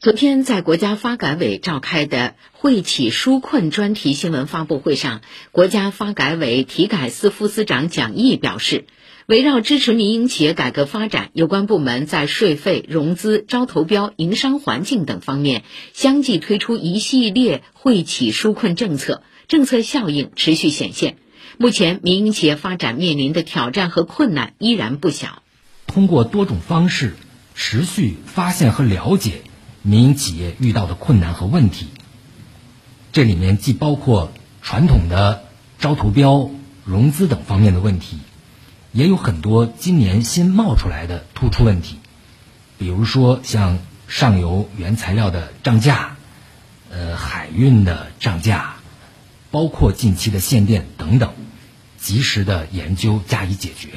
昨天，在国家发改委召开的“惠企纾困”专题新闻发布会上，国家发改委体改司副司长蒋毅表示，围绕支持民营企业改革发展，有关部门在税费、融资、招投标、营商环境等方面相继推出一系列惠企纾困政策，政策效应持续显现。目前，民营企业发展面临的挑战和困难依然不小。通过多种方式，持续发现和了解。民营企业遇到的困难和问题，这里面既包括传统的招投标、融资等方面的问题，也有很多今年新冒出来的突出问题，比如说像上游原材料的涨价、呃海运的涨价，包括近期的限电等等，及时的研究加以解决。